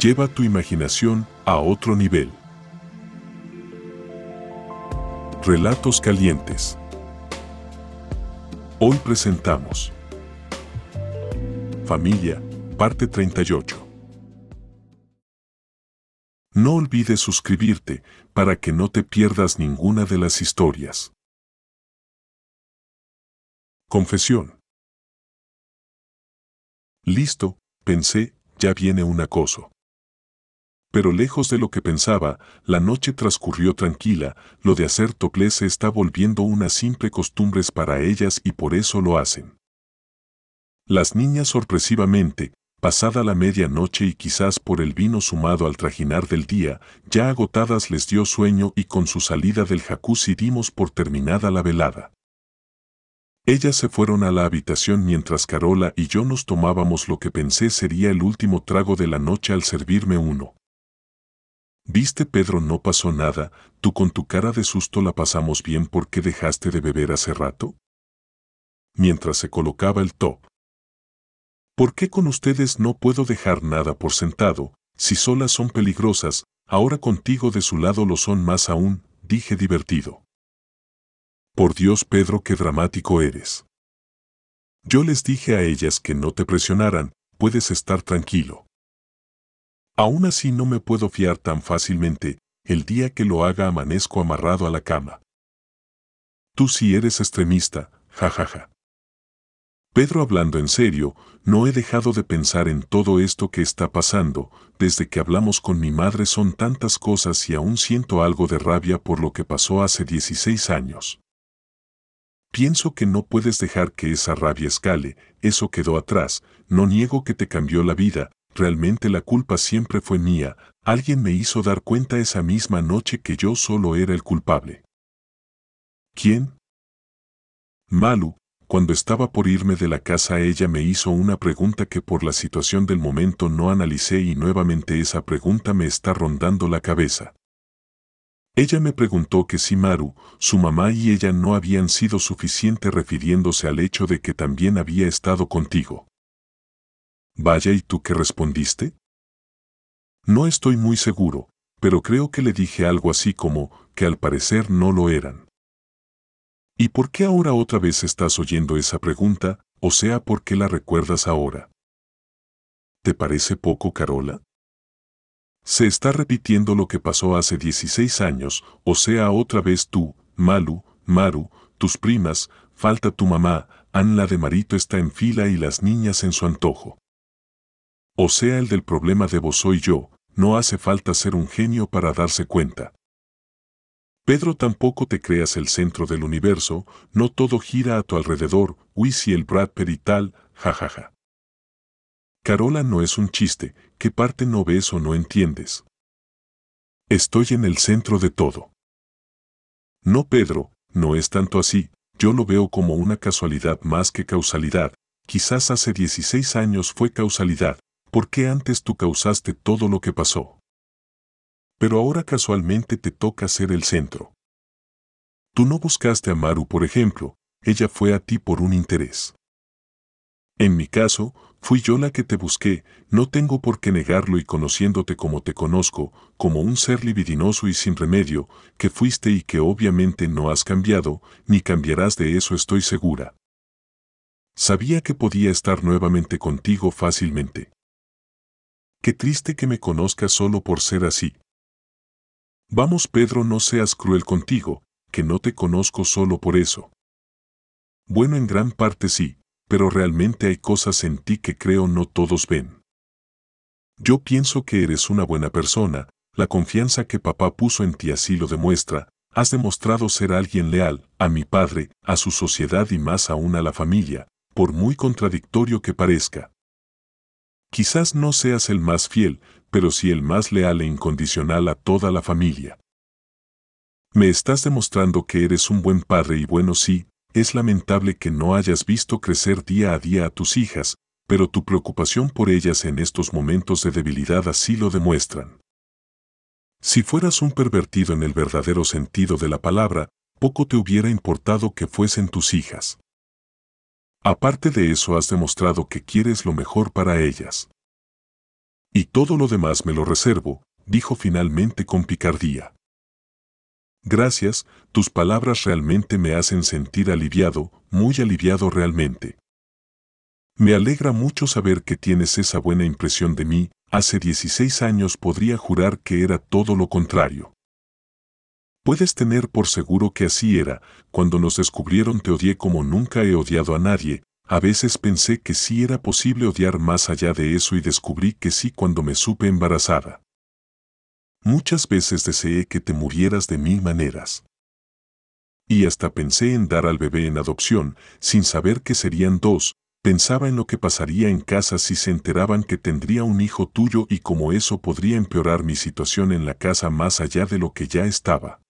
Lleva tu imaginación a otro nivel. Relatos calientes. Hoy presentamos Familia, parte 38. No olvides suscribirte para que no te pierdas ninguna de las historias. Confesión. Listo, pensé, ya viene un acoso. Pero lejos de lo que pensaba, la noche transcurrió tranquila, lo de hacer topless se está volviendo una simple costumbre para ellas y por eso lo hacen. Las niñas sorpresivamente, pasada la medianoche y quizás por el vino sumado al trajinar del día, ya agotadas les dio sueño y con su salida del jacuzzi dimos por terminada la velada. Ellas se fueron a la habitación mientras Carola y yo nos tomábamos lo que pensé sería el último trago de la noche al servirme uno. ¿Viste Pedro no pasó nada, tú con tu cara de susto la pasamos bien porque dejaste de beber hace rato? Mientras se colocaba el top. ¿Por qué con ustedes no puedo dejar nada por sentado, si solas son peligrosas, ahora contigo de su lado lo son más aún, dije divertido. Por Dios Pedro qué dramático eres. Yo les dije a ellas que no te presionaran, puedes estar tranquilo. Aún así no me puedo fiar tan fácilmente, el día que lo haga amanezco amarrado a la cama. Tú sí eres extremista, jajaja. Ja, ja. Pedro hablando en serio, no he dejado de pensar en todo esto que está pasando, desde que hablamos con mi madre son tantas cosas y aún siento algo de rabia por lo que pasó hace 16 años. Pienso que no puedes dejar que esa rabia escale, eso quedó atrás, no niego que te cambió la vida, realmente la culpa siempre fue mía, alguien me hizo dar cuenta esa misma noche que yo solo era el culpable. ¿Quién? Malu, cuando estaba por irme de la casa ella me hizo una pregunta que por la situación del momento no analicé y nuevamente esa pregunta me está rondando la cabeza. Ella me preguntó que si Maru, su mamá y ella no habían sido suficiente refiriéndose al hecho de que también había estado contigo. Vaya, ¿y tú qué respondiste? No estoy muy seguro, pero creo que le dije algo así como que al parecer no lo eran. ¿Y por qué ahora otra vez estás oyendo esa pregunta, o sea, por qué la recuerdas ahora? ¿Te parece poco, Carola? Se está repitiendo lo que pasó hace 16 años, o sea, otra vez tú, Malu, Maru, tus primas, falta tu mamá, Anla de Marito está en fila y las niñas en su antojo. O sea, el del problema de vos soy yo, no hace falta ser un genio para darse cuenta. Pedro tampoco te creas el centro del universo, no todo gira a tu alrededor, uy si el Brad Pitt y tal, jajaja. Carola no es un chiste, ¿qué parte no ves o no entiendes? Estoy en el centro de todo. No Pedro, no es tanto así, yo lo veo como una casualidad más que causalidad, quizás hace 16 años fue causalidad, ¿por qué antes tú causaste todo lo que pasó? Pero ahora casualmente te toca ser el centro. Tú no buscaste a Maru, por ejemplo, ella fue a ti por un interés. En mi caso, fui yo la que te busqué, no tengo por qué negarlo y conociéndote como te conozco, como un ser libidinoso y sin remedio, que fuiste y que obviamente no has cambiado, ni cambiarás de eso estoy segura. Sabía que podía estar nuevamente contigo fácilmente. Qué triste que me conozcas solo por ser así. Vamos Pedro, no seas cruel contigo, que no te conozco solo por eso. Bueno, en gran parte sí, pero realmente hay cosas en ti que creo no todos ven. Yo pienso que eres una buena persona, la confianza que papá puso en ti así lo demuestra, has demostrado ser alguien leal, a mi padre, a su sociedad y más aún a la familia, por muy contradictorio que parezca. Quizás no seas el más fiel, pero sí el más leal e incondicional a toda la familia. Me estás demostrando que eres un buen padre y bueno sí, es lamentable que no hayas visto crecer día a día a tus hijas, pero tu preocupación por ellas en estos momentos de debilidad así lo demuestran. Si fueras un pervertido en el verdadero sentido de la palabra, poco te hubiera importado que fuesen tus hijas. Aparte de eso has demostrado que quieres lo mejor para ellas. Y todo lo demás me lo reservo, dijo finalmente con picardía. Gracias, tus palabras realmente me hacen sentir aliviado, muy aliviado realmente. Me alegra mucho saber que tienes esa buena impresión de mí, hace 16 años podría jurar que era todo lo contrario. Puedes tener por seguro que así era, cuando nos descubrieron te odié como nunca he odiado a nadie, a veces pensé que sí era posible odiar más allá de eso y descubrí que sí cuando me supe embarazada. Muchas veces deseé que te murieras de mil maneras. Y hasta pensé en dar al bebé en adopción, sin saber que serían dos, pensaba en lo que pasaría en casa si se enteraban que tendría un hijo tuyo y cómo eso podría empeorar mi situación en la casa más allá de lo que ya estaba.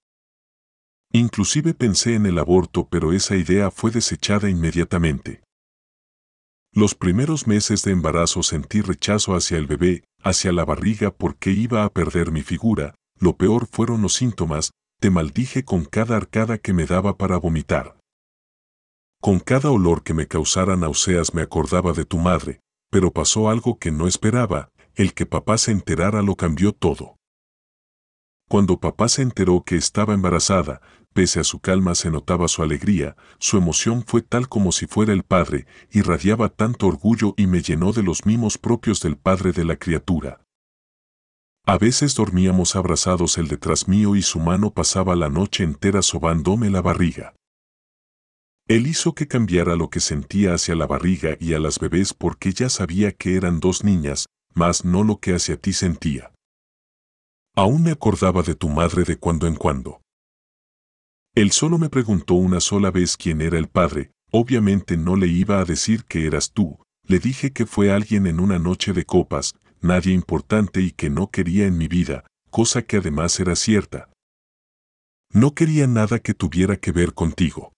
Inclusive pensé en el aborto, pero esa idea fue desechada inmediatamente. Los primeros meses de embarazo sentí rechazo hacia el bebé, hacia la barriga porque iba a perder mi figura, lo peor fueron los síntomas, te maldije con cada arcada que me daba para vomitar. Con cada olor que me causara náuseas me acordaba de tu madre, pero pasó algo que no esperaba, el que papá se enterara lo cambió todo. Cuando papá se enteró que estaba embarazada, pese a su calma se notaba su alegría, su emoción fue tal como si fuera el padre, irradiaba tanto orgullo y me llenó de los mimos propios del padre de la criatura. A veces dormíamos abrazados el detrás mío y su mano pasaba la noche entera sobándome la barriga. Él hizo que cambiara lo que sentía hacia la barriga y a las bebés porque ya sabía que eran dos niñas, mas no lo que hacia ti sentía. Aún me acordaba de tu madre de cuando en cuando. Él solo me preguntó una sola vez quién era el padre, obviamente no le iba a decir que eras tú, le dije que fue alguien en una noche de copas, nadie importante y que no quería en mi vida, cosa que además era cierta. No quería nada que tuviera que ver contigo.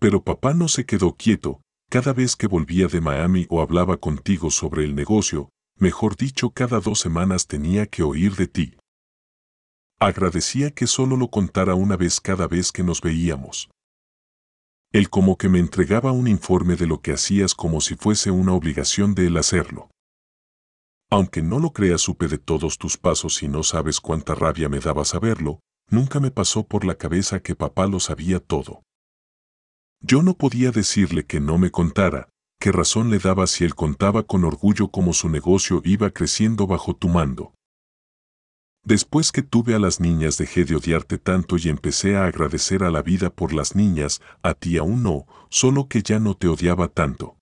Pero papá no se quedó quieto, cada vez que volvía de Miami o hablaba contigo sobre el negocio, mejor dicho cada dos semanas tenía que oír de ti. Agradecía que solo lo contara una vez cada vez que nos veíamos. Él como que me entregaba un informe de lo que hacías como si fuese una obligación de él hacerlo. Aunque no lo creas supe de todos tus pasos y no sabes cuánta rabia me daba saberlo, nunca me pasó por la cabeza que papá lo sabía todo. Yo no podía decirle que no me contara, qué razón le daba si él contaba con orgullo cómo su negocio iba creciendo bajo tu mando. Después que tuve a las niñas dejé de odiarte tanto y empecé a agradecer a la vida por las niñas, a ti aún no, solo que ya no te odiaba tanto.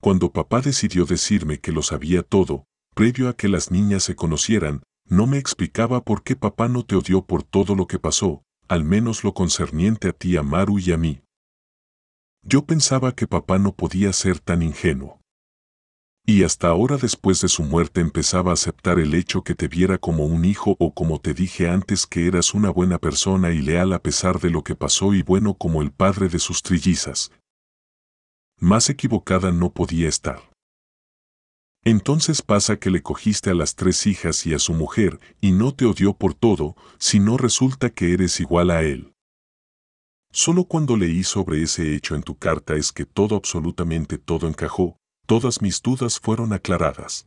Cuando papá decidió decirme que lo sabía todo, previo a que las niñas se conocieran, no me explicaba por qué papá no te odió por todo lo que pasó, al menos lo concerniente a ti, a Maru y a mí. Yo pensaba que papá no podía ser tan ingenuo. Y hasta ahora después de su muerte empezaba a aceptar el hecho que te viera como un hijo o como te dije antes que eras una buena persona y leal a pesar de lo que pasó y bueno como el padre de sus trillizas. Más equivocada no podía estar. Entonces pasa que le cogiste a las tres hijas y a su mujer y no te odió por todo, sino resulta que eres igual a él. Solo cuando leí sobre ese hecho en tu carta es que todo absolutamente todo encajó, todas mis dudas fueron aclaradas.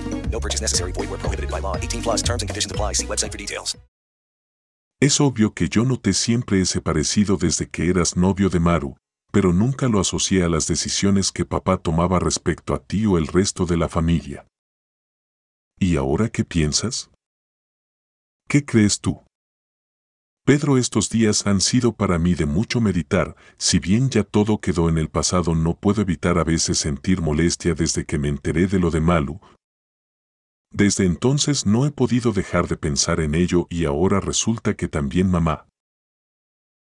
No purchase necessary. Void where prohibited by law. 18 plus terms and conditions apply. See website for details. Es obvio que yo noté siempre ese parecido desde que eras novio de Maru, pero nunca lo asocié a las decisiones que papá tomaba respecto a ti o el resto de la familia. ¿Y ahora qué piensas? ¿Qué crees tú? Pedro, estos días han sido para mí de mucho meditar, si bien ya todo quedó en el pasado no puedo evitar a veces sentir molestia desde que me enteré de lo de Malu, desde entonces no he podido dejar de pensar en ello y ahora resulta que también mamá.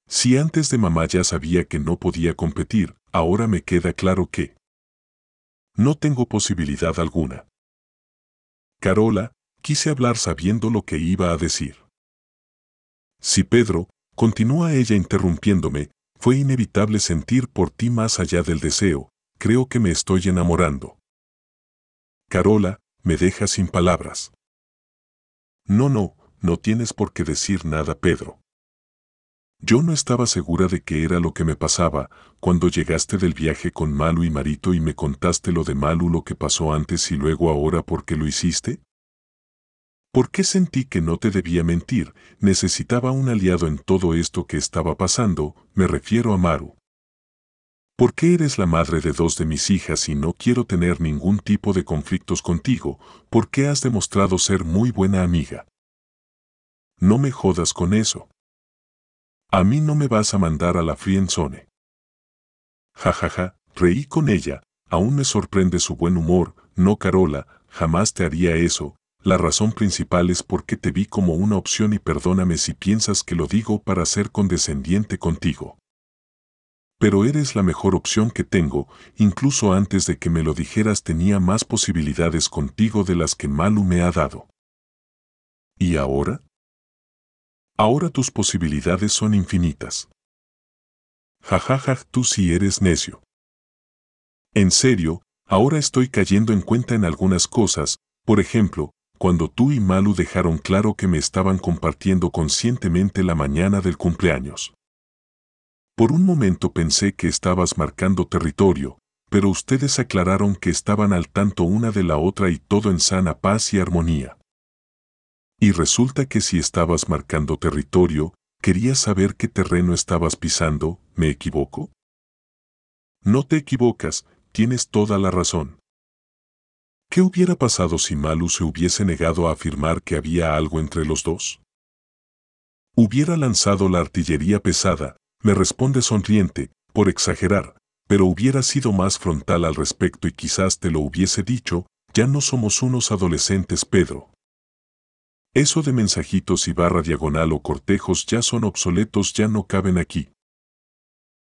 Si antes de mamá ya sabía que no podía competir, ahora me queda claro que no tengo posibilidad alguna. Carola, quise hablar sabiendo lo que iba a decir. Si Pedro, continúa ella interrumpiéndome, fue inevitable sentir por ti más allá del deseo, creo que me estoy enamorando. Carola, me deja sin palabras. No, no, no tienes por qué decir nada, Pedro. Yo no estaba segura de qué era lo que me pasaba cuando llegaste del viaje con Malu y Marito y me contaste lo de Malu, lo que pasó antes y luego ahora por qué lo hiciste. ¿Por qué sentí que no te debía mentir? Necesitaba un aliado en todo esto que estaba pasando, me refiero a Maru. ¿Por qué eres la madre de dos de mis hijas y no quiero tener ningún tipo de conflictos contigo? ¿Por qué has demostrado ser muy buena amiga? No me jodas con eso. A mí no me vas a mandar a la friendzone. Jajaja, reí con ella, aún me sorprende su buen humor, no Carola, jamás te haría eso, la razón principal es porque te vi como una opción y perdóname si piensas que lo digo para ser condescendiente contigo pero eres la mejor opción que tengo, incluso antes de que me lo dijeras tenía más posibilidades contigo de las que Malu me ha dado. ¿Y ahora? Ahora tus posibilidades son infinitas. Jajaja, tú sí eres necio. En serio, ahora estoy cayendo en cuenta en algunas cosas, por ejemplo, cuando tú y Malu dejaron claro que me estaban compartiendo conscientemente la mañana del cumpleaños. Por un momento pensé que estabas marcando territorio, pero ustedes aclararon que estaban al tanto una de la otra y todo en sana paz y armonía. Y resulta que si estabas marcando territorio, quería saber qué terreno estabas pisando, ¿me equivoco? No te equivocas, tienes toda la razón. ¿Qué hubiera pasado si Malu se hubiese negado a afirmar que había algo entre los dos? Hubiera lanzado la artillería pesada, me responde sonriente, por exagerar, pero hubiera sido más frontal al respecto y quizás te lo hubiese dicho, ya no somos unos adolescentes, Pedro. Eso de mensajitos y barra diagonal o cortejos ya son obsoletos, ya no caben aquí.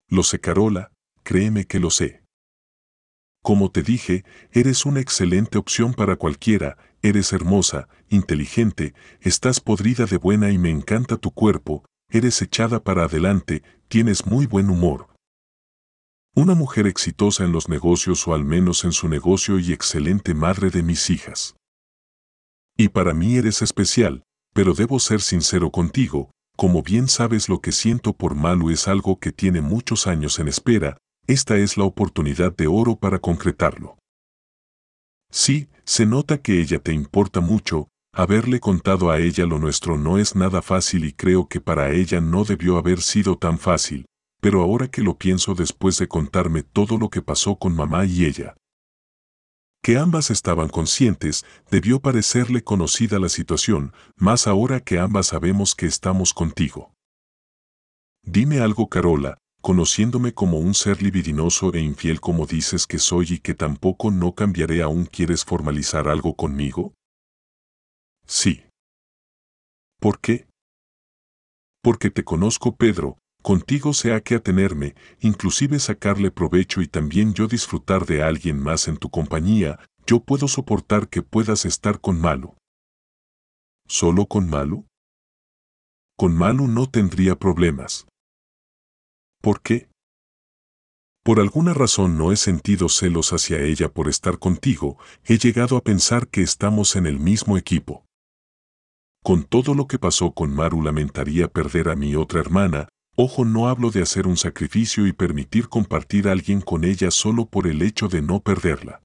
Lo sé, Carola, créeme que lo sé. Como te dije, eres una excelente opción para cualquiera, eres hermosa, inteligente, estás podrida de buena y me encanta tu cuerpo, eres echada para adelante, tienes muy buen humor. Una mujer exitosa en los negocios o al menos en su negocio y excelente madre de mis hijas. Y para mí eres especial, pero debo ser sincero contigo, como bien sabes lo que siento por Malu es algo que tiene muchos años en espera, esta es la oportunidad de oro para concretarlo. Sí, se nota que ella te importa mucho, Haberle contado a ella lo nuestro no es nada fácil y creo que para ella no debió haber sido tan fácil, pero ahora que lo pienso después de contarme todo lo que pasó con mamá y ella. que ambas estaban conscientes, debió parecerle conocida la situación, más ahora que ambas sabemos que estamos contigo. Dime algo, Carola, conociéndome como un ser libidinoso e infiel como dices que soy y que tampoco no cambiaré aún quieres formalizar algo conmigo? Sí. ¿Por qué? Porque te conozco, Pedro, contigo sea que atenerme, inclusive sacarle provecho y también yo disfrutar de alguien más en tu compañía, yo puedo soportar que puedas estar con Malu. ¿Solo con Malu? Con Malu no tendría problemas. ¿Por qué? Por alguna razón no he sentido celos hacia ella por estar contigo, he llegado a pensar que estamos en el mismo equipo. Con todo lo que pasó con Maru lamentaría perder a mi otra hermana, Ojo, no hablo de hacer un sacrificio y permitir compartir a alguien con ella solo por el hecho de no perderla.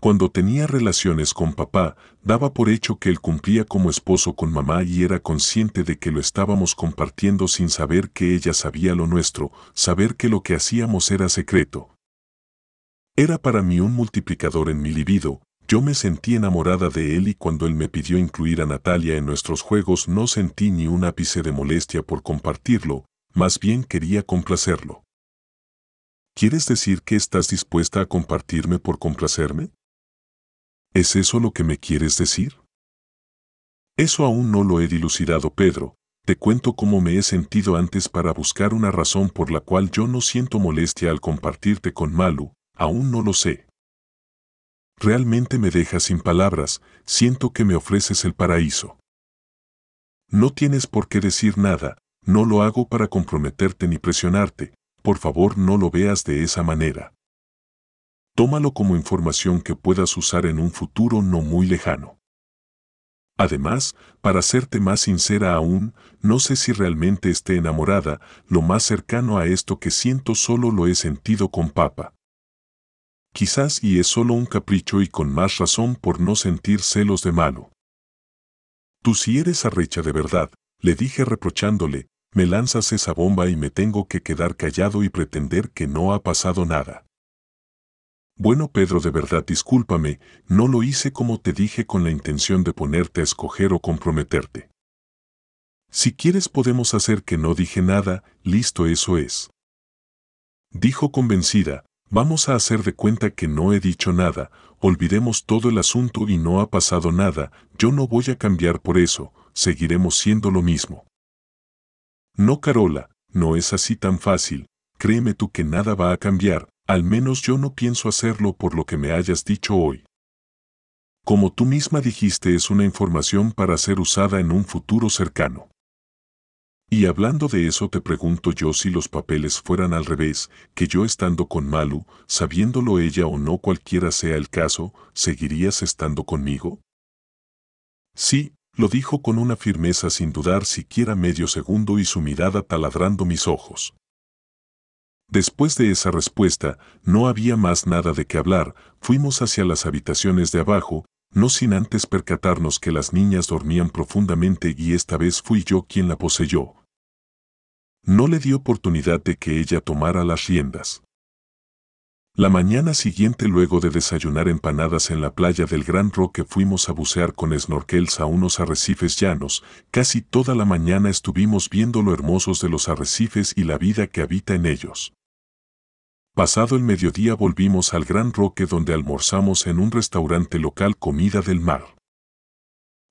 Cuando tenía relaciones con papá, daba por hecho que él cumplía como esposo con mamá y era consciente de que lo estábamos compartiendo sin saber que ella sabía lo nuestro, saber que lo que hacíamos era secreto. Era para mí un multiplicador en mi libido, yo me sentí enamorada de él y cuando él me pidió incluir a Natalia en nuestros juegos no sentí ni un ápice de molestia por compartirlo, más bien quería complacerlo. ¿Quieres decir que estás dispuesta a compartirme por complacerme? ¿Es eso lo que me quieres decir? Eso aún no lo he dilucidado, Pedro. Te cuento cómo me he sentido antes para buscar una razón por la cual yo no siento molestia al compartirte con Malu, aún no lo sé. Realmente me dejas sin palabras, siento que me ofreces el paraíso. No tienes por qué decir nada, no lo hago para comprometerte ni presionarte, por favor no lo veas de esa manera. Tómalo como información que puedas usar en un futuro no muy lejano. Además, para serte más sincera aún, no sé si realmente esté enamorada, lo más cercano a esto que siento solo lo he sentido con papa. Quizás y es solo un capricho y con más razón por no sentir celos de malo. Tú si eres arrecha de verdad, le dije reprochándole, me lanzas esa bomba y me tengo que quedar callado y pretender que no ha pasado nada. Bueno Pedro, de verdad discúlpame, no lo hice como te dije con la intención de ponerte a escoger o comprometerte. Si quieres podemos hacer que no dije nada, listo eso es. Dijo convencida, Vamos a hacer de cuenta que no he dicho nada, olvidemos todo el asunto y no ha pasado nada, yo no voy a cambiar por eso, seguiremos siendo lo mismo. No, Carola, no es así tan fácil, créeme tú que nada va a cambiar, al menos yo no pienso hacerlo por lo que me hayas dicho hoy. Como tú misma dijiste es una información para ser usada en un futuro cercano. Y hablando de eso te pregunto yo si los papeles fueran al revés, que yo estando con Malu, sabiéndolo ella o no cualquiera sea el caso, ¿seguirías estando conmigo? Sí, lo dijo con una firmeza sin dudar siquiera medio segundo y su mirada taladrando mis ojos. Después de esa respuesta, no había más nada de qué hablar, fuimos hacia las habitaciones de abajo, no sin antes percatarnos que las niñas dormían profundamente y esta vez fui yo quien la poseyó no le dio oportunidad de que ella tomara las riendas. La mañana siguiente luego de desayunar empanadas en la playa del Gran Roque fuimos a bucear con snorkels a unos arrecifes llanos, casi toda la mañana estuvimos viendo lo hermosos de los arrecifes y la vida que habita en ellos. Pasado el mediodía volvimos al Gran Roque donde almorzamos en un restaurante local comida del mar.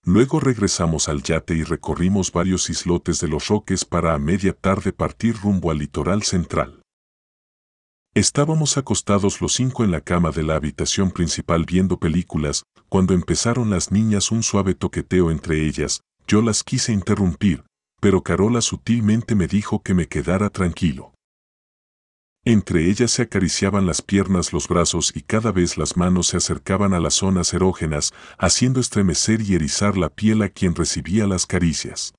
Luego regresamos al yate y recorrimos varios islotes de los Roques para a media tarde partir rumbo al litoral central. Estábamos acostados los cinco en la cama de la habitación principal viendo películas, cuando empezaron las niñas un suave toqueteo entre ellas, yo las quise interrumpir, pero Carola sutilmente me dijo que me quedara tranquilo. Entre ellas se acariciaban las piernas, los brazos y cada vez las manos se acercaban a las zonas erógenas, haciendo estremecer y erizar la piel a quien recibía las caricias.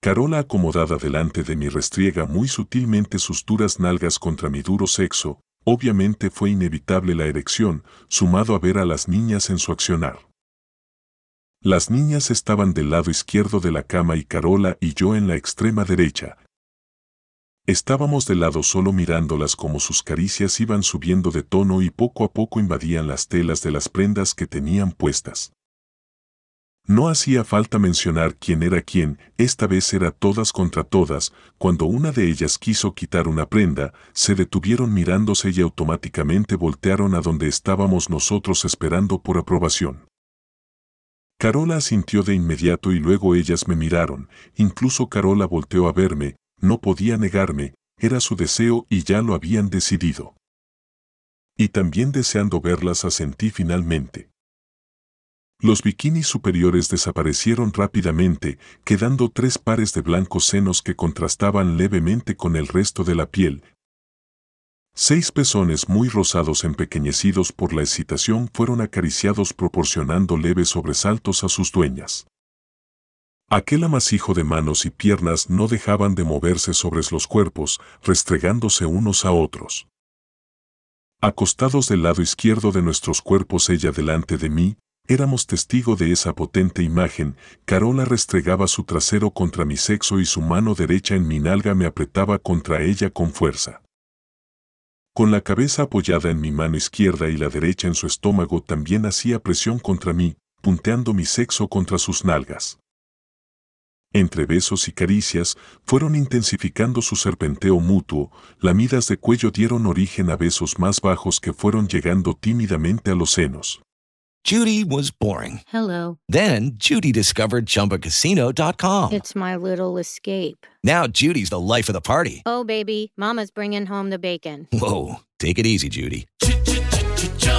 Carola acomodada delante de mi restriega muy sutilmente sus duras nalgas contra mi duro sexo, obviamente fue inevitable la erección, sumado a ver a las niñas en su accionar. Las niñas estaban del lado izquierdo de la cama y Carola y yo en la extrema derecha, Estábamos de lado solo mirándolas como sus caricias iban subiendo de tono y poco a poco invadían las telas de las prendas que tenían puestas. No hacía falta mencionar quién era quién, esta vez era todas contra todas, cuando una de ellas quiso quitar una prenda, se detuvieron mirándose y automáticamente voltearon a donde estábamos nosotros esperando por aprobación. Carola asintió de inmediato y luego ellas me miraron, incluso Carola volteó a verme, no podía negarme, era su deseo y ya lo habían decidido. Y también deseando verlas asentí finalmente. Los bikinis superiores desaparecieron rápidamente, quedando tres pares de blancos senos que contrastaban levemente con el resto de la piel. Seis pezones muy rosados empequeñecidos por la excitación fueron acariciados proporcionando leves sobresaltos a sus dueñas. Aquel amasijo de manos y piernas no dejaban de moverse sobre los cuerpos, restregándose unos a otros. Acostados del lado izquierdo de nuestros cuerpos ella delante de mí, Éramos testigo de esa potente imagen, Carola restregaba su trasero contra mi sexo y su mano derecha en mi nalga me apretaba contra ella con fuerza. Con la cabeza apoyada en mi mano izquierda y la derecha en su estómago también hacía presión contra mí, punteando mi sexo contra sus nalgas. Entre besos y caricias, fueron intensificando su serpenteo mutuo, lamidas de cuello dieron origen a besos más bajos que fueron llegando tímidamente a los senos. Judy was boring. Hello. Then Judy discovered ChumbaCasino.com. It's my little escape. Now Judy's the life of the party. Oh, baby, Mama's bringing home the bacon. Whoa, take it easy, Judy.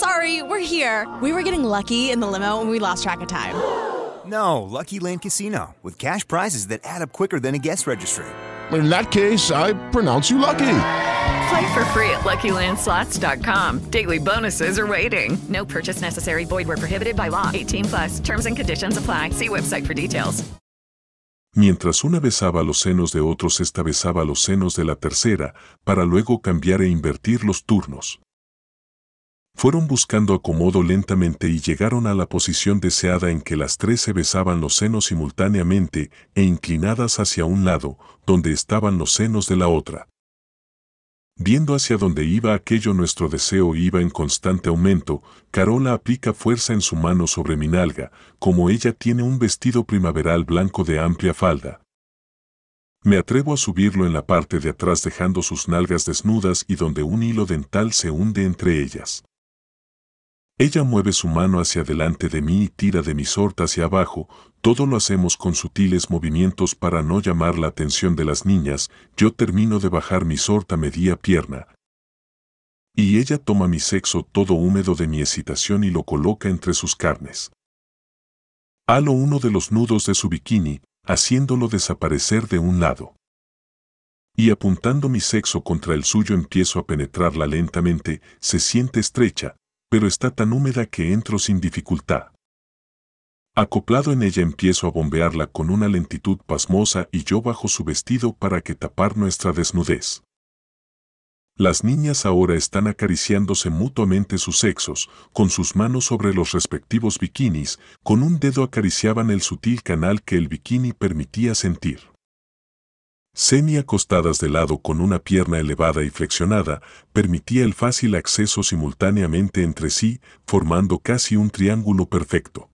sorry, we're here. We were getting lucky in the limo and we lost track of time. No, Lucky Land Casino, with cash prizes that add up quicker than a guest registry. In that case, I pronounce you lucky. Play for free at LuckyLandSlots.com. Daily bonuses are waiting. No purchase necessary. Void where prohibited by law. 18 plus. Terms and conditions apply. See website for details. Mientras una besaba los senos de otros, esta besaba los senos de la tercera, para luego cambiar e invertir los turnos. Fueron buscando acomodo lentamente y llegaron a la posición deseada en que las tres se besaban los senos simultáneamente e inclinadas hacia un lado, donde estaban los senos de la otra. Viendo hacia donde iba aquello nuestro deseo iba en constante aumento, Carola aplica fuerza en su mano sobre mi nalga, como ella tiene un vestido primaveral blanco de amplia falda. Me atrevo a subirlo en la parte de atrás dejando sus nalgas desnudas y donde un hilo dental se hunde entre ellas. Ella mueve su mano hacia delante de mí y tira de mi sorta hacia abajo, todo lo hacemos con sutiles movimientos para no llamar la atención de las niñas, yo termino de bajar mi sorta media pierna. Y ella toma mi sexo todo húmedo de mi excitación y lo coloca entre sus carnes. Halo uno de los nudos de su bikini, haciéndolo desaparecer de un lado. Y apuntando mi sexo contra el suyo empiezo a penetrarla lentamente, se siente estrecha, pero está tan húmeda que entro sin dificultad. Acoplado en ella empiezo a bombearla con una lentitud pasmosa y yo bajo su vestido para que tapar nuestra desnudez. Las niñas ahora están acariciándose mutuamente sus sexos, con sus manos sobre los respectivos bikinis, con un dedo acariciaban el sutil canal que el bikini permitía sentir. Semi acostadas de lado con una pierna elevada y flexionada, permitía el fácil acceso simultáneamente entre sí, formando casi un triángulo perfecto.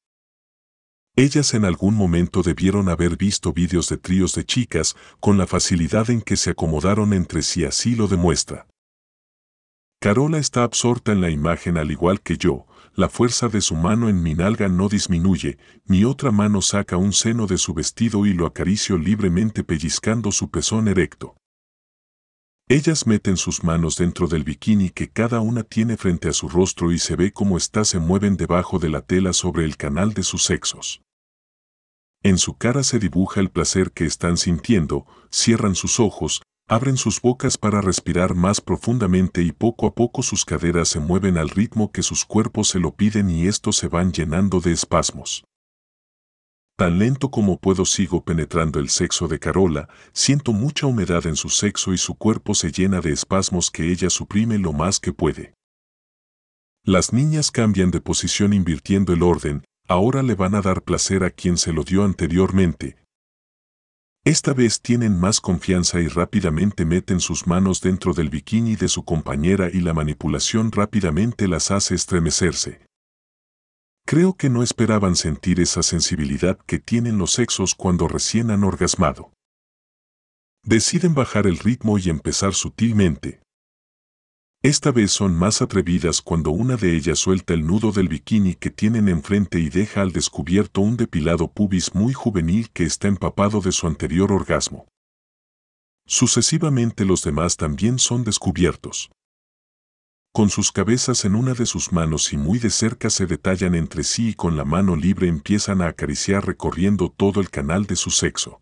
Ellas en algún momento debieron haber visto vídeos de tríos de chicas, con la facilidad en que se acomodaron entre sí así lo demuestra. Carola está absorta en la imagen al igual que yo, la fuerza de su mano en mi nalga no disminuye, mi otra mano saca un seno de su vestido y lo acaricio libremente pellizcando su pezón erecto. Ellas meten sus manos dentro del bikini que cada una tiene frente a su rostro y se ve cómo está se mueven debajo de la tela sobre el canal de sus sexos. En su cara se dibuja el placer que están sintiendo, cierran sus ojos, Abren sus bocas para respirar más profundamente y poco a poco sus caderas se mueven al ritmo que sus cuerpos se lo piden y estos se van llenando de espasmos. Tan lento como puedo sigo penetrando el sexo de Carola, siento mucha humedad en su sexo y su cuerpo se llena de espasmos que ella suprime lo más que puede. Las niñas cambian de posición invirtiendo el orden, ahora le van a dar placer a quien se lo dio anteriormente, esta vez tienen más confianza y rápidamente meten sus manos dentro del bikini de su compañera y la manipulación rápidamente las hace estremecerse. Creo que no esperaban sentir esa sensibilidad que tienen los sexos cuando recién han orgasmado. Deciden bajar el ritmo y empezar sutilmente, esta vez son más atrevidas cuando una de ellas suelta el nudo del bikini que tienen enfrente y deja al descubierto un depilado pubis muy juvenil que está empapado de su anterior orgasmo. Sucesivamente los demás también son descubiertos. Con sus cabezas en una de sus manos y muy de cerca se detallan entre sí y con la mano libre empiezan a acariciar recorriendo todo el canal de su sexo.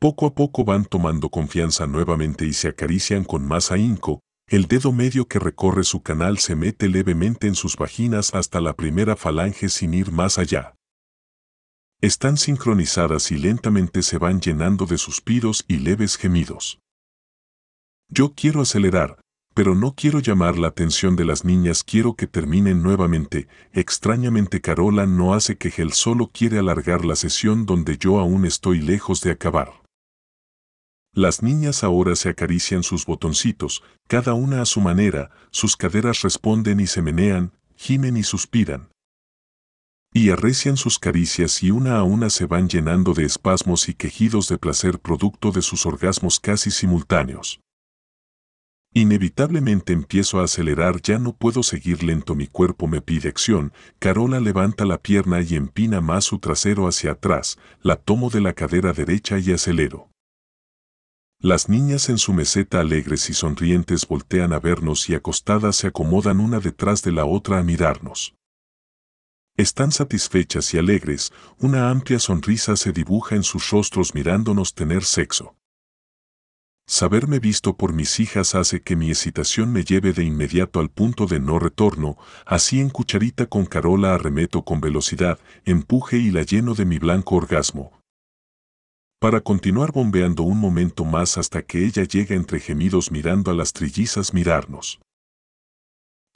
Poco a poco van tomando confianza nuevamente y se acarician con más ahínco, el dedo medio que recorre su canal se mete levemente en sus vaginas hasta la primera falange sin ir más allá. Están sincronizadas y lentamente se van llenando de suspiros y leves gemidos. Yo quiero acelerar, pero no quiero llamar la atención de las niñas, quiero que terminen nuevamente. Extrañamente Carola no hace que él solo quiere alargar la sesión donde yo aún estoy lejos de acabar. Las niñas ahora se acarician sus botoncitos, cada una a su manera, sus caderas responden y se menean, gimen y suspiran. Y arrecian sus caricias y una a una se van llenando de espasmos y quejidos de placer producto de sus orgasmos casi simultáneos. Inevitablemente empiezo a acelerar, ya no puedo seguir lento, mi cuerpo me pide acción, Carola levanta la pierna y empina más su trasero hacia atrás, la tomo de la cadera derecha y acelero. Las niñas en su meseta alegres y sonrientes voltean a vernos y acostadas se acomodan una detrás de la otra a mirarnos. Están satisfechas y alegres, una amplia sonrisa se dibuja en sus rostros mirándonos tener sexo. Saberme visto por mis hijas hace que mi excitación me lleve de inmediato al punto de no retorno, así en cucharita con Carola arremeto con velocidad, empuje y la lleno de mi blanco orgasmo, para continuar bombeando un momento más hasta que ella llega entre gemidos mirando a las trillizas mirarnos.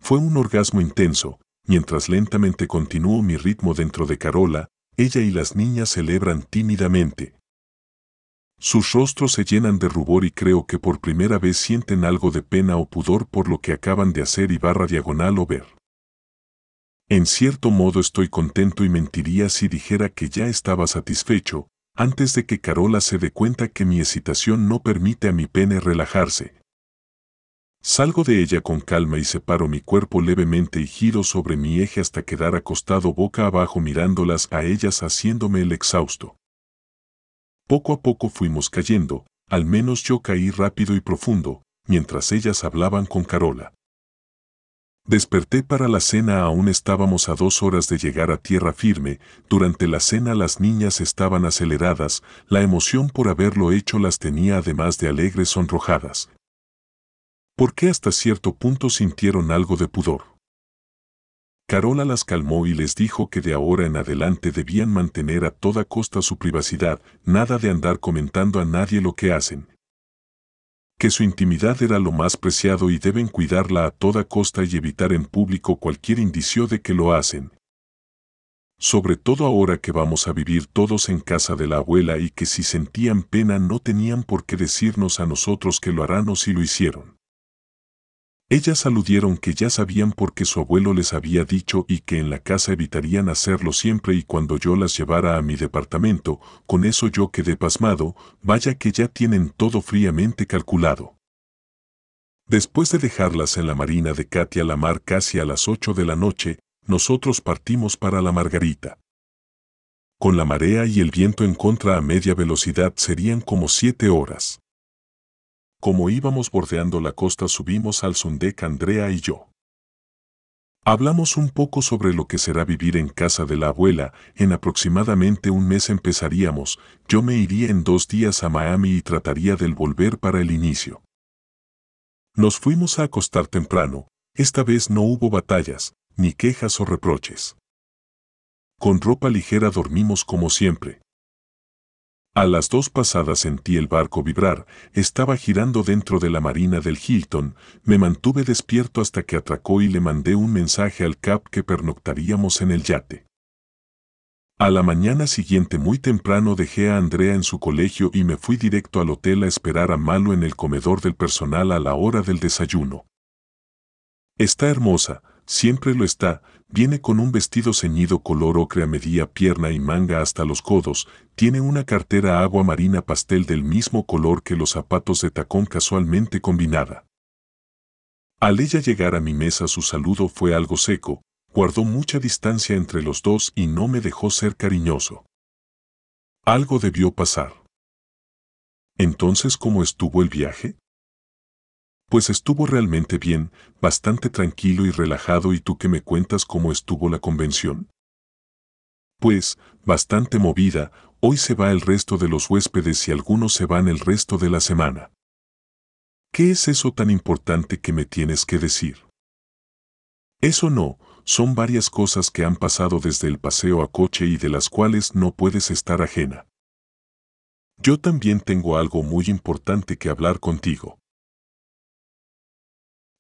Fue un orgasmo intenso, mientras lentamente continúo mi ritmo dentro de Carola, ella y las niñas celebran tímidamente. Sus rostros se llenan de rubor y creo que por primera vez sienten algo de pena o pudor por lo que acaban de hacer y barra diagonal o ver. En cierto modo estoy contento y mentiría si dijera que ya estaba satisfecho, antes de que Carola se dé cuenta que mi excitación no permite a mi pene relajarse. Salgo de ella con calma y separo mi cuerpo levemente y giro sobre mi eje hasta quedar acostado boca abajo mirándolas a ellas haciéndome el exhausto. Poco a poco fuimos cayendo, al menos yo caí rápido y profundo, mientras ellas hablaban con Carola. Desperté para la cena, aún estábamos a dos horas de llegar a tierra firme, durante la cena las niñas estaban aceleradas, la emoción por haberlo hecho las tenía además de alegres sonrojadas. ¿Por qué hasta cierto punto sintieron algo de pudor? Carola las calmó y les dijo que de ahora en adelante debían mantener a toda costa su privacidad, nada de andar comentando a nadie lo que hacen, que su intimidad era lo más preciado y deben cuidarla a toda costa y evitar en público cualquier indicio de que lo hacen. Sobre todo ahora que vamos a vivir todos en casa de la abuela y que si sentían pena no tenían por qué decirnos a nosotros que lo harán o si lo hicieron. Ellas aludieron que ya sabían porque su abuelo les había dicho y que en la casa evitarían hacerlo siempre y cuando yo las llevara a mi departamento, con eso yo quedé pasmado, vaya que ya tienen todo fríamente calculado. Después de dejarlas en la marina de Katia la mar casi a las ocho de la noche, nosotros partimos para la Margarita. Con la marea y el viento en contra a media velocidad serían como siete horas. Como íbamos bordeando la costa subimos al Sundek Andrea y yo. Hablamos un poco sobre lo que será vivir en casa de la abuela. En aproximadamente un mes empezaríamos. Yo me iría en dos días a Miami y trataría del volver para el inicio. Nos fuimos a acostar temprano. Esta vez no hubo batallas, ni quejas o reproches. Con ropa ligera dormimos como siempre. A las dos pasadas sentí el barco vibrar, estaba girando dentro de la marina del Hilton, me mantuve despierto hasta que atracó y le mandé un mensaje al Cap que pernoctaríamos en el yate. A la mañana siguiente muy temprano dejé a Andrea en su colegio y me fui directo al hotel a esperar a Malo en el comedor del personal a la hora del desayuno. Está hermosa, siempre lo está, viene con un vestido ceñido color ocre a media pierna y manga hasta los codos, tiene una cartera agua marina pastel del mismo color que los zapatos de tacón casualmente combinada. Al ella llegar a mi mesa su saludo fue algo seco, guardó mucha distancia entre los dos y no me dejó ser cariñoso. Algo debió pasar. Entonces, ¿cómo estuvo el viaje? Pues estuvo realmente bien, bastante tranquilo y relajado y tú que me cuentas cómo estuvo la convención. Pues, bastante movida, hoy se va el resto de los huéspedes y algunos se van el resto de la semana. ¿Qué es eso tan importante que me tienes que decir? Eso no, son varias cosas que han pasado desde el paseo a coche y de las cuales no puedes estar ajena. Yo también tengo algo muy importante que hablar contigo.